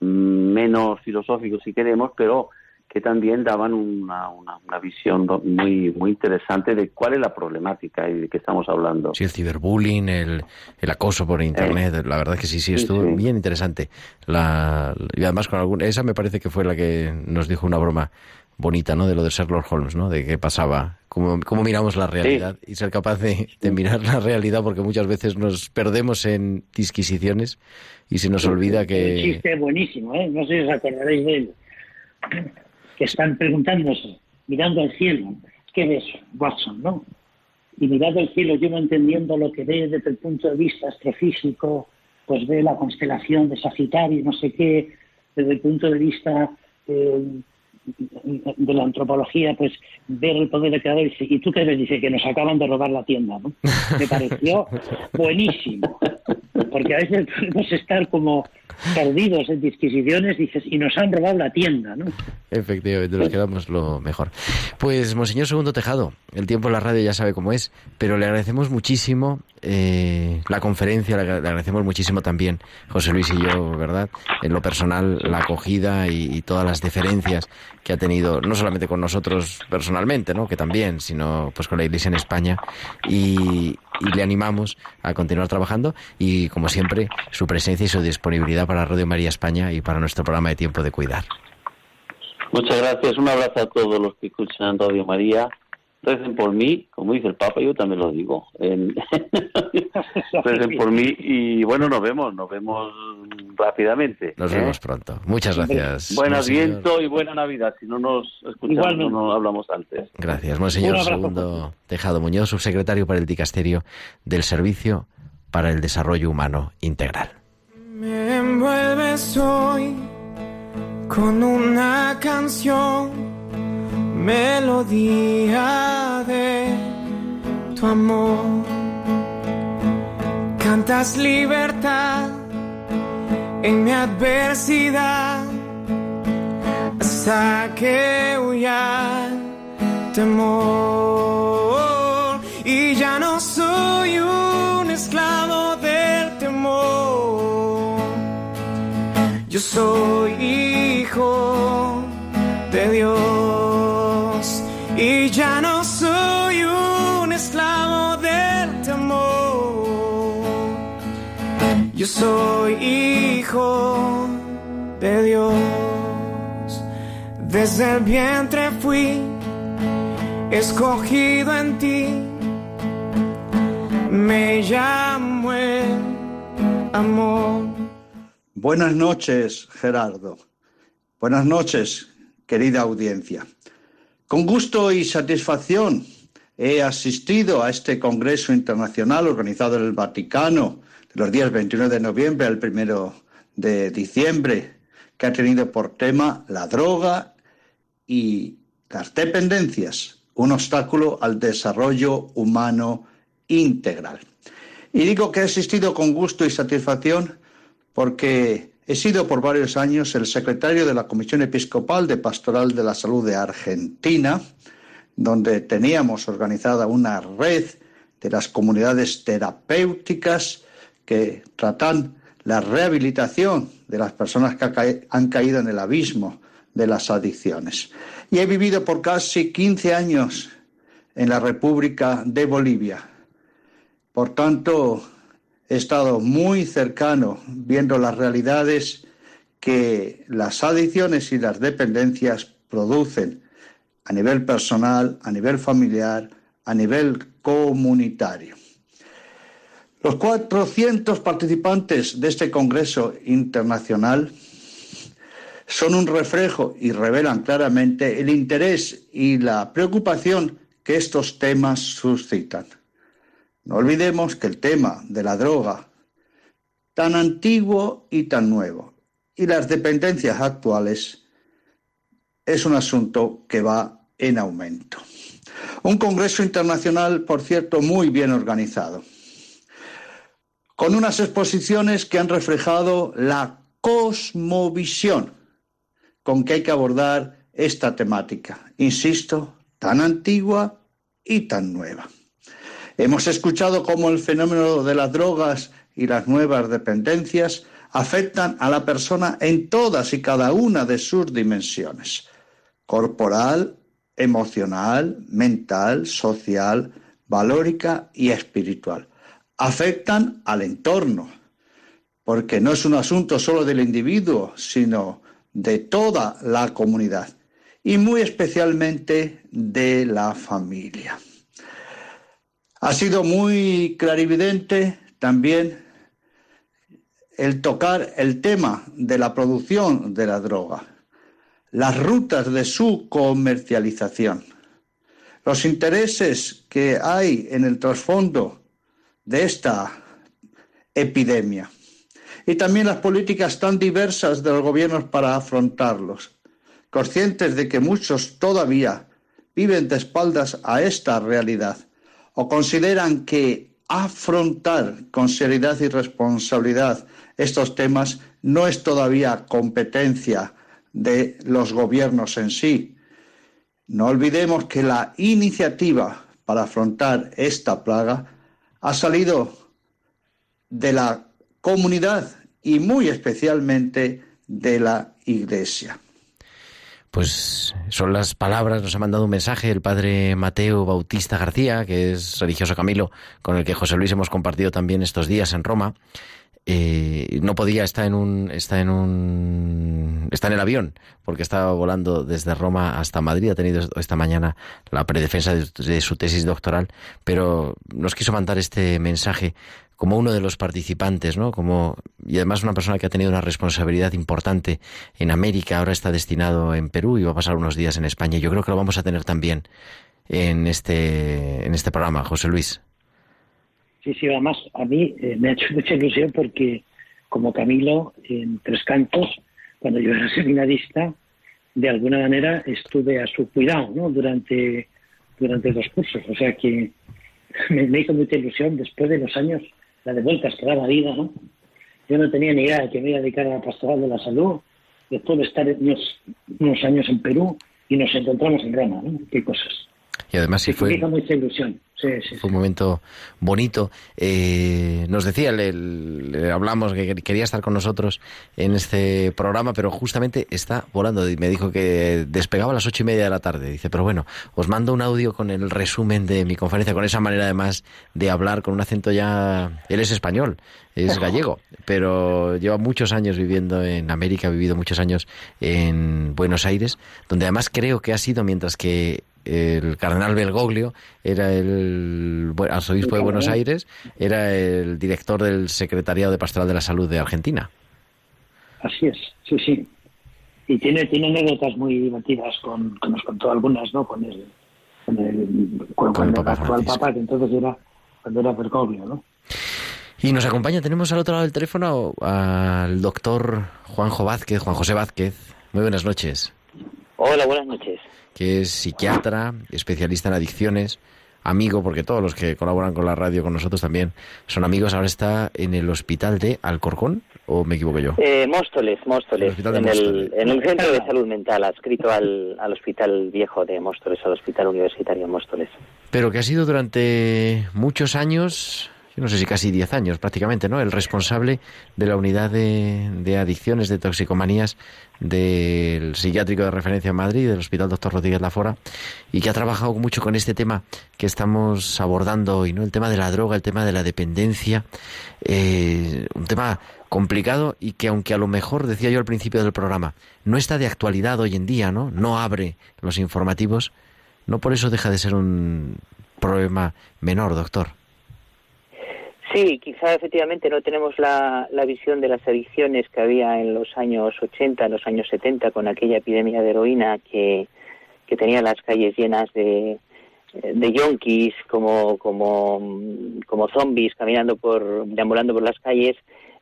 mm, menos filosóficos si queremos pero que también daban una, una, visión muy muy interesante de cuál es la problemática y de qué estamos hablando. Sí, el ciberbullying, el, el acoso por internet, eh. la verdad que sí, sí, estuvo bien interesante. La, y además con alguna, esa me parece que fue la que nos dijo una broma bonita, ¿no? De lo de Sherlock Holmes, ¿no? De qué pasaba, cómo, cómo miramos la realidad y ser capaz de, de, mirar la realidad porque muchas veces nos perdemos en disquisiciones y se nos olvida que... Un chiste buenísimo, ¿eh? No sé si os acordaréis de él que están preguntándose, mirando al cielo, ¿qué ves, Watson? ¿no? Y mirando al cielo, yo no entendiendo lo que ve desde el punto de vista astrofísico, pues ve la constelación de Sagitario, no sé qué, desde el punto de vista eh, de la antropología, pues ver el poder de creador y, tú qué ves, dice que nos acaban de robar la tienda, ¿no? Me pareció [LAUGHS] buenísimo, porque a veces podemos estar como perdidos en disquisiciones, dices, y nos han robado la tienda, ¿no? Efectivamente, nos quedamos lo mejor. Pues, Monseñor Segundo Tejado, el tiempo en la radio ya sabe cómo es, pero le agradecemos muchísimo eh, la conferencia, le, agradecemos muchísimo también, José Luis y yo, ¿verdad? En lo personal, la acogida y, todas las deferencias que ha tenido, no solamente con nosotros personalmente, ¿no? Que también, sino pues con la Iglesia en España. Y, y le animamos a continuar trabajando y, como siempre, su presencia y su disponibilidad para Radio María España y para nuestro programa de Tiempo de Cuidar. Muchas gracias. Un abrazo a todos los que escuchan Radio María. Recen por mí, como dice el Papa, yo también lo digo. [LAUGHS] Recen por mí y bueno, nos vemos, nos vemos rápidamente. Nos vemos ¿eh? pronto. Muchas gracias. Buen viento y buena Navidad, si no nos escuchamos, no nos hablamos antes. Gracias, Monseñor Segundo Tejado Muñoz, subsecretario para el Dicasterio del Servicio para el Desarrollo Humano Integral. Me envuelves hoy con una canción, melodía de tu amor. Cantas libertad en mi adversidad hasta que huya temor yo soy hijo de Dios y ya no soy un esclavo del temor yo soy hijo de Dios. Desde el vientre fui escogido en ti. Me llamo el amor. Buenas noches, Gerardo. Buenas noches, querida audiencia. Con gusto y satisfacción he asistido a este Congreso Internacional organizado en el Vaticano de los días 29 de noviembre al 1 de diciembre, que ha tenido por tema la droga y las dependencias, un obstáculo al desarrollo humano integral. Y digo que he asistido con gusto y satisfacción porque he sido por varios años el secretario de la Comisión Episcopal de Pastoral de la Salud de Argentina, donde teníamos organizada una red de las comunidades terapéuticas que tratan la rehabilitación de las personas que han caído en el abismo de las adicciones. Y he vivido por casi 15 años en la República de Bolivia. Por tanto, he estado muy cercano viendo las realidades que las adicciones y las dependencias producen a nivel personal, a nivel familiar, a nivel comunitario. Los 400 participantes de este Congreso Internacional son un reflejo y revelan claramente el interés y la preocupación que estos temas suscitan. No olvidemos que el tema de la droga, tan antiguo y tan nuevo, y las dependencias actuales, es un asunto que va en aumento. Un Congreso Internacional, por cierto, muy bien organizado con unas exposiciones que han reflejado la cosmovisión con que hay que abordar esta temática, insisto, tan antigua y tan nueva. Hemos escuchado cómo el fenómeno de las drogas y las nuevas dependencias afectan a la persona en todas y cada una de sus dimensiones, corporal, emocional, mental, social, valórica y espiritual afectan al entorno, porque no es un asunto solo del individuo, sino de toda la comunidad y muy especialmente de la familia. Ha sido muy clarividente también el tocar el tema de la producción de la droga, las rutas de su comercialización, los intereses que hay en el trasfondo de esta epidemia y también las políticas tan diversas de los gobiernos para afrontarlos, conscientes de que muchos todavía viven de espaldas a esta realidad o consideran que afrontar con seriedad y responsabilidad estos temas no es todavía competencia de los gobiernos en sí. No olvidemos que la iniciativa para afrontar esta plaga ha salido de la comunidad y muy especialmente de la Iglesia. Pues son las palabras, nos ha mandado un mensaje el padre Mateo Bautista García, que es religioso Camilo, con el que José Luis hemos compartido también estos días en Roma. Eh, no podía estar en un está en un está en el avión porque estaba volando desde Roma hasta Madrid ha tenido esta mañana la predefensa de, de su tesis doctoral pero nos quiso mandar este mensaje como uno de los participantes, ¿no? Como y además una persona que ha tenido una responsabilidad importante en América, ahora está destinado en Perú y va a pasar unos días en España. Yo creo que lo vamos a tener también en este en este programa, José Luis. Sí, sí, además a mí eh, me ha hecho [LAUGHS] mucha ilusión porque como Camilo en Tres Cantos, cuando yo era [LAUGHS] seminarista, de alguna manera estuve a su cuidado, ¿no? Durante durante los cursos, o sea que [LAUGHS] me, me hizo mucha ilusión después de los años la de vueltas que da la vida, ¿no? Yo no tenía ni idea de que me iba a dedicar a la pastoral de la salud, después de estar unos, unos años en Perú y nos encontramos en Roma, ¿no? Qué cosas. Y además sí Me fue, hizo mucha ilusión. Sí, sí, fue un momento bonito. Eh, nos decía, le, le hablamos que quería estar con nosotros en este programa, pero justamente está volando. Me dijo que despegaba a las ocho y media de la tarde. Dice, pero bueno, os mando un audio con el resumen de mi conferencia, con esa manera además de hablar con un acento ya... Él es español, es gallego, pero lleva muchos años viviendo en América, ha vivido muchos años en Buenos Aires, donde además creo que ha sido mientras que el cardenal Bergoglio era el arzobispo de Buenos Aires, era el director del Secretariado de Pastoral de la Salud de Argentina. Así es, sí, sí. Y tiene, tiene anécdotas muy divertidas con, que nos contó algunas, ¿no? Con el, con el, con, Con el Papa actual. Papa, que entonces era, cuando era Bergoglio, ¿no? Y nos acompaña, tenemos al otro lado del teléfono al doctor Juanjo Vázquez, Juan José Vázquez. Muy buenas noches. Hola, buenas noches. Que es psiquiatra, especialista en adicciones, amigo, porque todos los que colaboran con la radio con nosotros también son amigos. Ahora está en el hospital de Alcorcón, o me equivoco yo. Eh, Móstoles, Móstoles, en, el, en el centro de salud mental, adscrito al, al hospital viejo de Móstoles, al hospital universitario de Móstoles. Pero que ha sido durante muchos años, yo no sé si casi 10 años prácticamente, ¿no? El responsable de la unidad de, adicciones, de toxicomanías del psiquiátrico de referencia en Madrid, del Hospital Doctor Rodríguez Lafora, y que ha trabajado mucho con este tema que estamos abordando hoy, ¿no? El tema de la droga, el tema de la dependencia, eh, un tema complicado y que aunque a lo mejor, decía yo al principio del programa, no está de actualidad hoy en día, ¿no? No abre los informativos, no por eso deja de ser un problema menor, doctor. Sí, quizá efectivamente no tenemos la, la visión de las adicciones que había en los años 80, en los años 70, con aquella epidemia de heroína que, que tenía las calles llenas de, de yonkis como, como, como zombies caminando por, deambulando por las calles,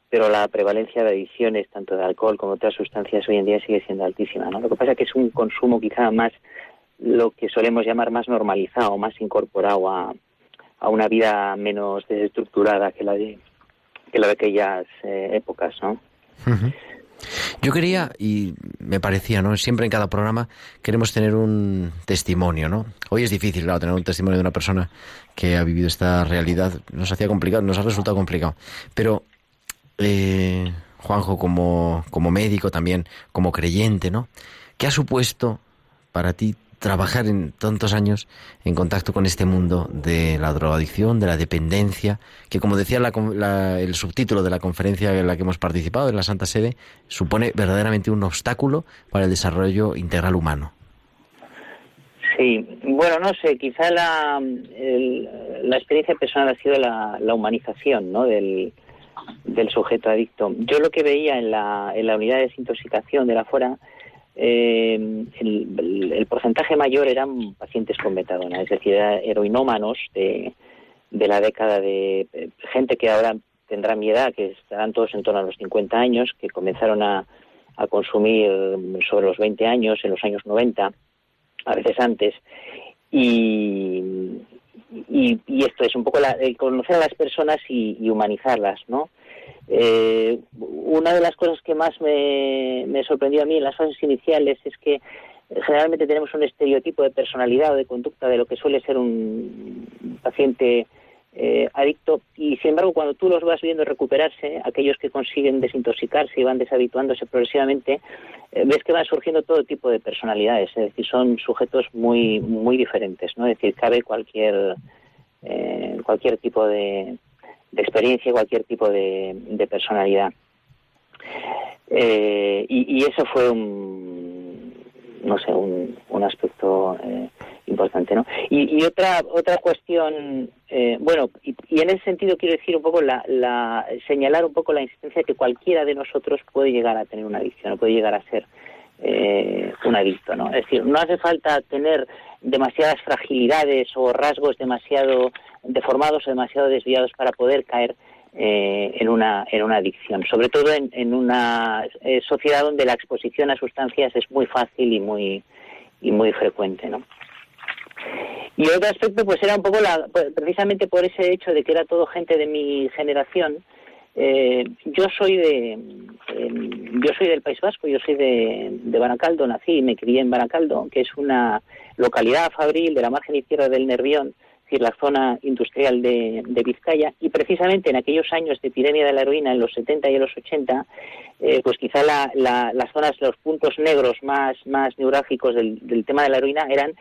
pero la prevalencia de adicciones, tanto de alcohol como de otras sustancias, hoy en día sigue siendo altísima. ¿no? Lo que pasa es que es un consumo quizá más, lo que solemos llamar más normalizado, más incorporado a, a una vida menos desestructurada que la de, que la de aquellas eh, épocas, ¿no? Yo quería, y me parecía, ¿no? Siempre en cada programa queremos tener un testimonio, ¿no? Hoy es difícil, claro, tener un testimonio de una persona que ha vivido esta realidad. Nos hacía complicado, nos ha resultado complicado. Pero, eh, Juanjo, como, como médico también, como creyente, ¿no? ¿Qué ha supuesto para ti trabajar en tantos años en contacto con este mundo de la drogadicción, de la dependencia, que como decía la, la, el subtítulo de la conferencia en la que hemos participado en la Santa Sede, supone verdaderamente un obstáculo para el desarrollo integral humano. Sí, bueno, no sé, quizá la, la experiencia personal ha sido la, la humanización ¿no? del, del sujeto adicto. Yo lo que veía en la, en la unidad de desintoxicación de la fuera eh, el, porcentaje mayor eran pacientes con metadona, es decir, heroinómanos de, de la década de eh, gente que ahora tendrá mi edad, que estarán todos en torno a los 50 años, que comenzaron a, a consumir sobre los 20 años, en los años 90, a veces antes, y, y, esto es un poco la, conocer a las personas y humanizarlas, ¿no? Eh, una de las cosas que más me, sorprendió a mí en las fases iniciales es que generalmente tenemos un estereotipo de personalidad o de conducta de lo que suele ser un paciente eh, adicto y sin embargo cuando tú los vas viendo recuperarse, aquellos que consiguen desintoxicarse y van deshabituándose progresivamente, eh, ves que van surgiendo todo tipo de personalidades, es decir, son sujetos muy muy diferentes, ¿no? Es decir, cabe cualquier eh, cualquier tipo de, de, experiencia, cualquier tipo de, de personalidad. y, y, eso fue un no sé un, un aspecto importante, ¿no? Y, otra otra cuestión, eh, bueno, y, en ese sentido quiero decir un poco la, señalar un poco la insistencia que cualquiera de nosotros puede llegar a tener una adicción, puede llegar a ser eh, un adicto, ¿no? Es decir, no hace falta tener demasiadas fragilidades o rasgos demasiado deformados o demasiado desviados para poder caer eh, en una en una adicción, sobre todo en, una eh, sociedad donde la exposición a sustancias es muy fácil y muy y muy frecuente, ¿no? Y otro aspecto, pues era un poco la, pues, precisamente por ese hecho de que era todo gente de mi generación. Eh, yo soy de, em, yo soy del País Vasco, yo soy de, de, Baracaldo, nací y me crié en Baracaldo, que es una localidad fabril de la margen izquierda del Nervión, decir, la zona industrial de, de, Vizcaya, y precisamente en aquellos años de epidemia de la heroína, en los 70 y en los 80, eh, pues quizá la, la, las zonas, los puntos negros más, más neurálgicos del, tema de la heroína eran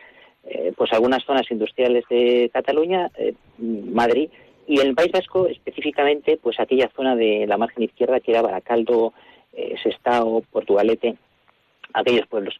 eh, pues algunas zonas industriales de Cataluña, eh, Madrid y en el País Vasco específicamente pues aquella zona de la margen izquierda que era Baracaldo, eh, Sestao, Portugalete, aquellos pueblos.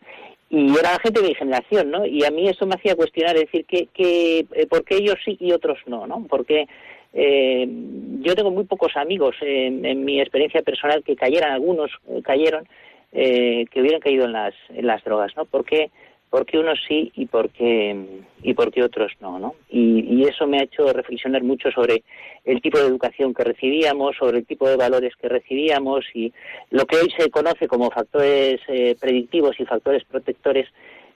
Y era gente de mi generación, ¿no? Y a mí eso me hacía cuestionar, decir, que, que, ¿por qué ellos sí y otros no, no? Porque yo tengo muy pocos amigos en mi experiencia personal que cayeran, algunos cayeron, que hubieran caído en las, en las drogas, ¿no? Porque por qué unos sí y por qué, y por qué otros no, ¿no? Y, eso me ha hecho reflexionar mucho sobre el tipo de educación que recibíamos, sobre el tipo de valores que recibíamos y lo que hoy se conoce como factores eh, predictivos y factores protectores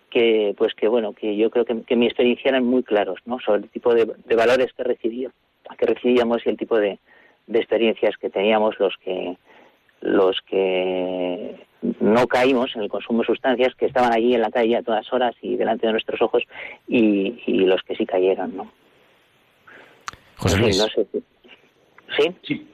que, pues que bueno, que yo creo que, mi experiencia eran muy claros, ¿no? Sobre el tipo de, valores que recibíamos, que recibíamos y el tipo de, de experiencias que teníamos los que los que no caímos en el consumo de sustancias que estaban allí en la calle a todas horas y delante de nuestros ojos y, los que sí cayeron, ¿no? José Luis. ¿Sí? Sí.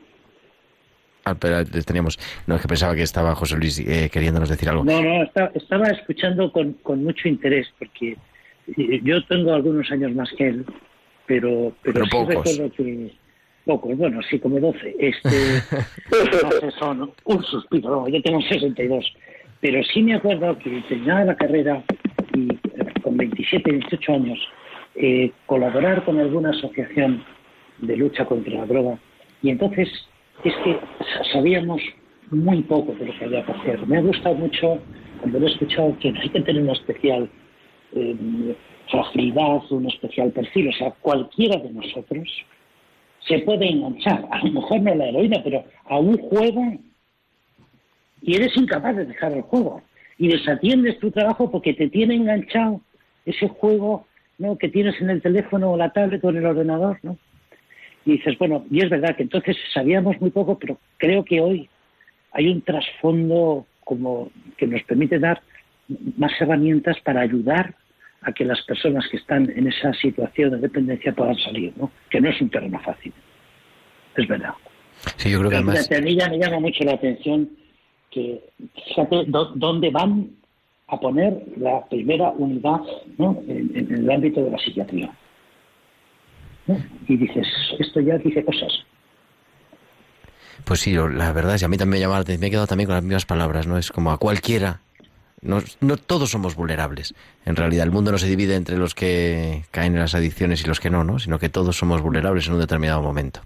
Ah, pero teníamos. No, es que pensaba que estaba José Luis eh, queriéndonos decir algo. No, no, estaba, escuchando con, con, mucho interés porque yo tengo algunos años más que él, pero, pero, sí recuerdo que pocos, bueno, sí, como 12. Este, no sé, son un suspiro, yo tengo 62. Pero sí me acuerdo que terminaba la carrera y con 27, 28 años, eh, colaborar con alguna asociación de lucha contra la droga. Y entonces es que sabíamos muy poco de lo que había que hacer. Me ha gustado mucho cuando lo he escuchado que hay que tener una especial eh, fragilidad, un especial perfil. O sea, cualquiera de nosotros se puede enganchar, a lo mejor no a la heroína, pero a un juego y eres incapaz de dejar el juego y desatiendes tu trabajo porque te tiene enganchado ese juego ¿no? que tienes en el teléfono o la tablet o en el ordenador, ¿no? Y dices, bueno, y es verdad que entonces sabíamos muy poco, pero creo que hoy hay un trasfondo como que nos permite dar más herramientas para ayudar a que las personas que están en esa situación de dependencia puedan salir, ¿no? Que no es un terreno fácil. Es verdad. Sí, yo creo que además... A mí ya me llama mucho la atención que, fíjate, dónde van a poner la primera unidad ¿no? en, el ámbito de la psiquiatría. Y dices, esto ya dice cosas. Pues sí, la verdad es que a mí también me llama la atención, me he quedado también con las mismas palabras, ¿no? Es como a cualquiera no, todos somos vulnerables. En realidad, el mundo no se divide entre los que caen en las adicciones y los que no, ¿no? Sino que todos somos vulnerables en un determinado momento.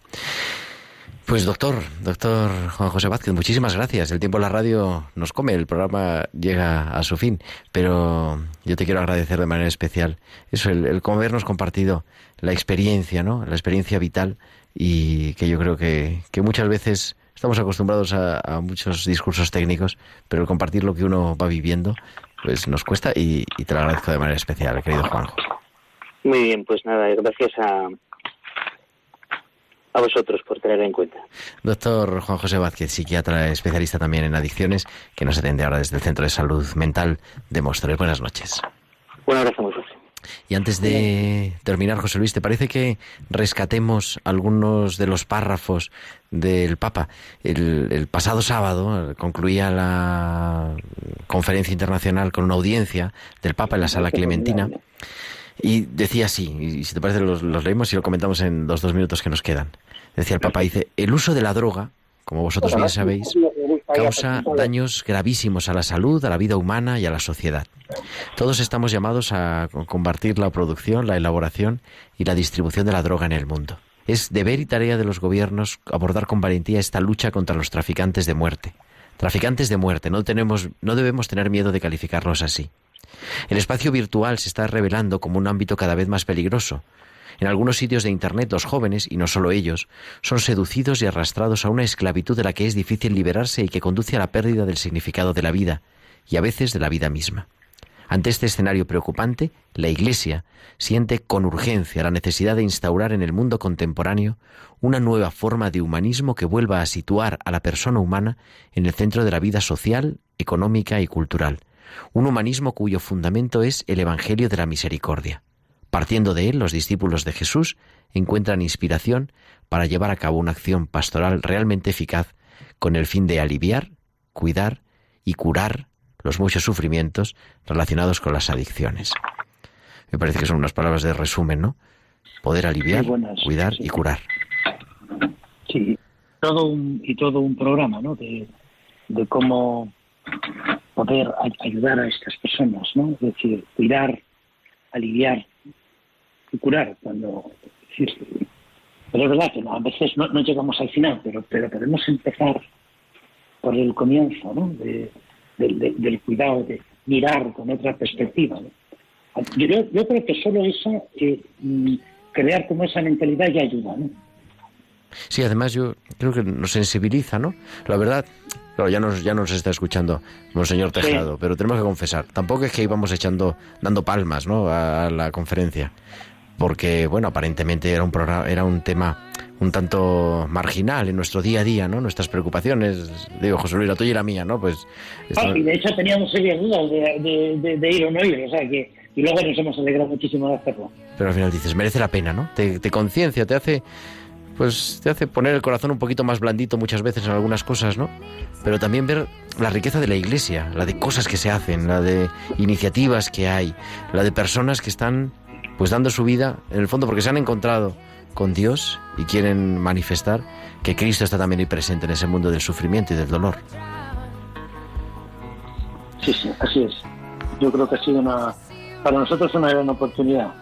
Pues doctor, doctor Juan José Vázquez, muchísimas gracias. El tiempo en la radio nos come, el programa llega a su fin, pero yo te quiero agradecer de manera especial eso, el, el habernos compartido la experiencia, ¿no? La experiencia vital y que yo creo que, que muchas veces Estamos acostumbrados a, muchos discursos técnicos, pero el compartir lo que uno va viviendo, pues nos cuesta y, te lo agradezco de manera especial, querido Juanjo. Muy bien, pues nada, gracias a, a vosotros por tener en cuenta. Doctor Juan José Vázquez, psiquiatra especialista también en adicciones, que nos atiende ahora desde el Centro de Salud Mental de Móstoles. Buenas noches. Un abrazo. Y antes de terminar, José Luis, ¿te parece que rescatemos algunos de los párrafos del Papa? El, el, pasado sábado concluía la conferencia internacional con una audiencia del Papa en la sala Clementina. Y decía así, y si te parece los, los leemos y lo comentamos en los dos minutos que nos quedan. Decía el Papa, dice, el uso de la droga, como vosotros bien sabéis, causa daños gravísimos a la salud, a la vida humana y a la sociedad. Todos estamos llamados a combatir la producción, la elaboración y la distribución de la droga en el mundo. Es deber y tarea de los gobiernos abordar con valentía esta lucha contra los traficantes de muerte. Traficantes de muerte, no, tenemos, no debemos tener miedo de calificarlos así. El espacio virtual se está revelando como un ámbito cada vez más peligroso. En algunos sitios de Internet los jóvenes, y no solo ellos, son seducidos y arrastrados a una esclavitud de la que es difícil liberarse y que conduce a la pérdida del significado de la vida, y a veces de la vida misma. Ante este escenario preocupante, la Iglesia siente con urgencia la necesidad de instaurar en el mundo contemporáneo una nueva forma de humanismo que vuelva a situar a la persona humana en el centro de la vida social, económica y cultural, un humanismo cuyo fundamento es el Evangelio de la Misericordia. Partiendo de él, los discípulos de Jesús encuentran inspiración para llevar a cabo una acción pastoral realmente eficaz con el fin de aliviar, cuidar y curar los muchos sufrimientos relacionados con las adicciones. Me parece que son unas palabras de resumen, ¿no? Poder aliviar, buenas, cuidar sí. y curar. Sí, todo un, y todo un programa, ¿no? De, de cómo poder ayudar a estas personas, ¿no? Es decir, cuidar, aliviar y curar. Cuando, pero es verdad que no, a veces no, no llegamos al final, pero, pero podemos empezar por el comienzo, ¿no? De- del- del- del cuidado, de mirar con otra perspectiva. ¿no? Yo, yo creo que solo eso, eh, mm, crear como esa mentalidad ya ayuda, ¿no? Sí, además yo creo que nos sensibiliza, ¿no? La verdad, claro, ya nos, ya nos está escuchando Monseñor Sí. Tejado, pero tenemos que confesar, tampoco es que íbamos echando, dando palmas, ¿no? A, a la conferencia, porque, bueno, aparentemente era un programa, era un tema un tanto marginal en nuestro día a día, ¿no? Nuestras preocupaciones, digo, José Luis, la tuya y la mía, ¿no? Pues... Ah, y de hecho teníamos serias dudas de, de- de- de ir o no ir, o sea que y luego nos hemos alegrado muchísimo de hacerlo. Pero al final dices, merece la pena, ¿no? Te, te conciencia, te hace, pues, te hace poner el corazón un poquito más blandito muchas veces en algunas cosas, ¿no? Pero también ver la riqueza de la iglesia, la de cosas que se hacen, la de iniciativas que hay, la de personas que están, pues, dando su vida, en el fondo, porque se han encontrado con Dios y quieren manifestar que Cristo está también ahí presente en ese mundo del sufrimiento y del dolor. Sí, sí, así es. Yo creo que ha sido una, para nosotros una gran oportunidad.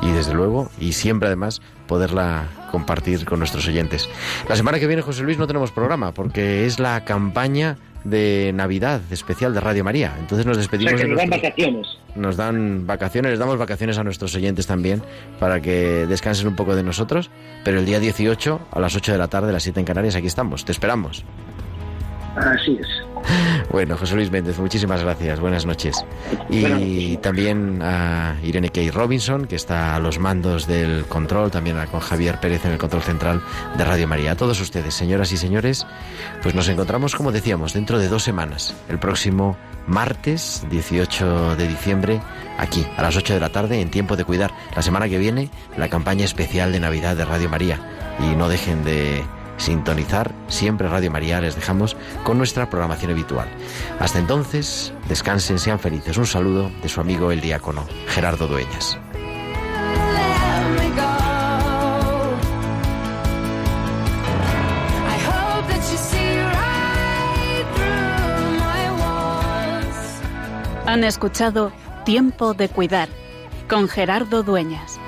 y desde luego, y siempre además, poderla compartir con nuestros oyentes. La semana que viene, José Luis, no tenemos programa porque es la campaña de Navidad especial de Radio María. Entonces nos O sea despedimos que nos dan vacaciones. nos dan vacaciones, les damos vacaciones a nuestros oyentes también para que descansen un poco de nosotros, pero el día 18 a las 8 de la tarde, a las 7 en Canarias, aquí estamos, te esperamos. Así es. Bueno, José Luis Méndez, muchísimas gracias, buenas noches. Y también a Irene Kay Robinson, que está a los mandos del control, también a- con Javier Pérez en el control central de Radio María. A todos ustedes, señoras y señores, pues nos encontramos, como decíamos, dentro de dos semanas, el próximo martes 18 de diciembre, aquí, a las 8 de la tarde, en Tiempo de Cuidar. La semana que viene, la campaña especial de Navidad de Radio María. Y no dejen de sintonizar siempre Radio María, les dejamos con nuestra programación habitual. Hasta entonces, descansen, sean felices. Un saludo de su amigo el diácono Gerardo Dueñas. Han escuchado Tiempo de Cuidar con Gerardo Dueñas.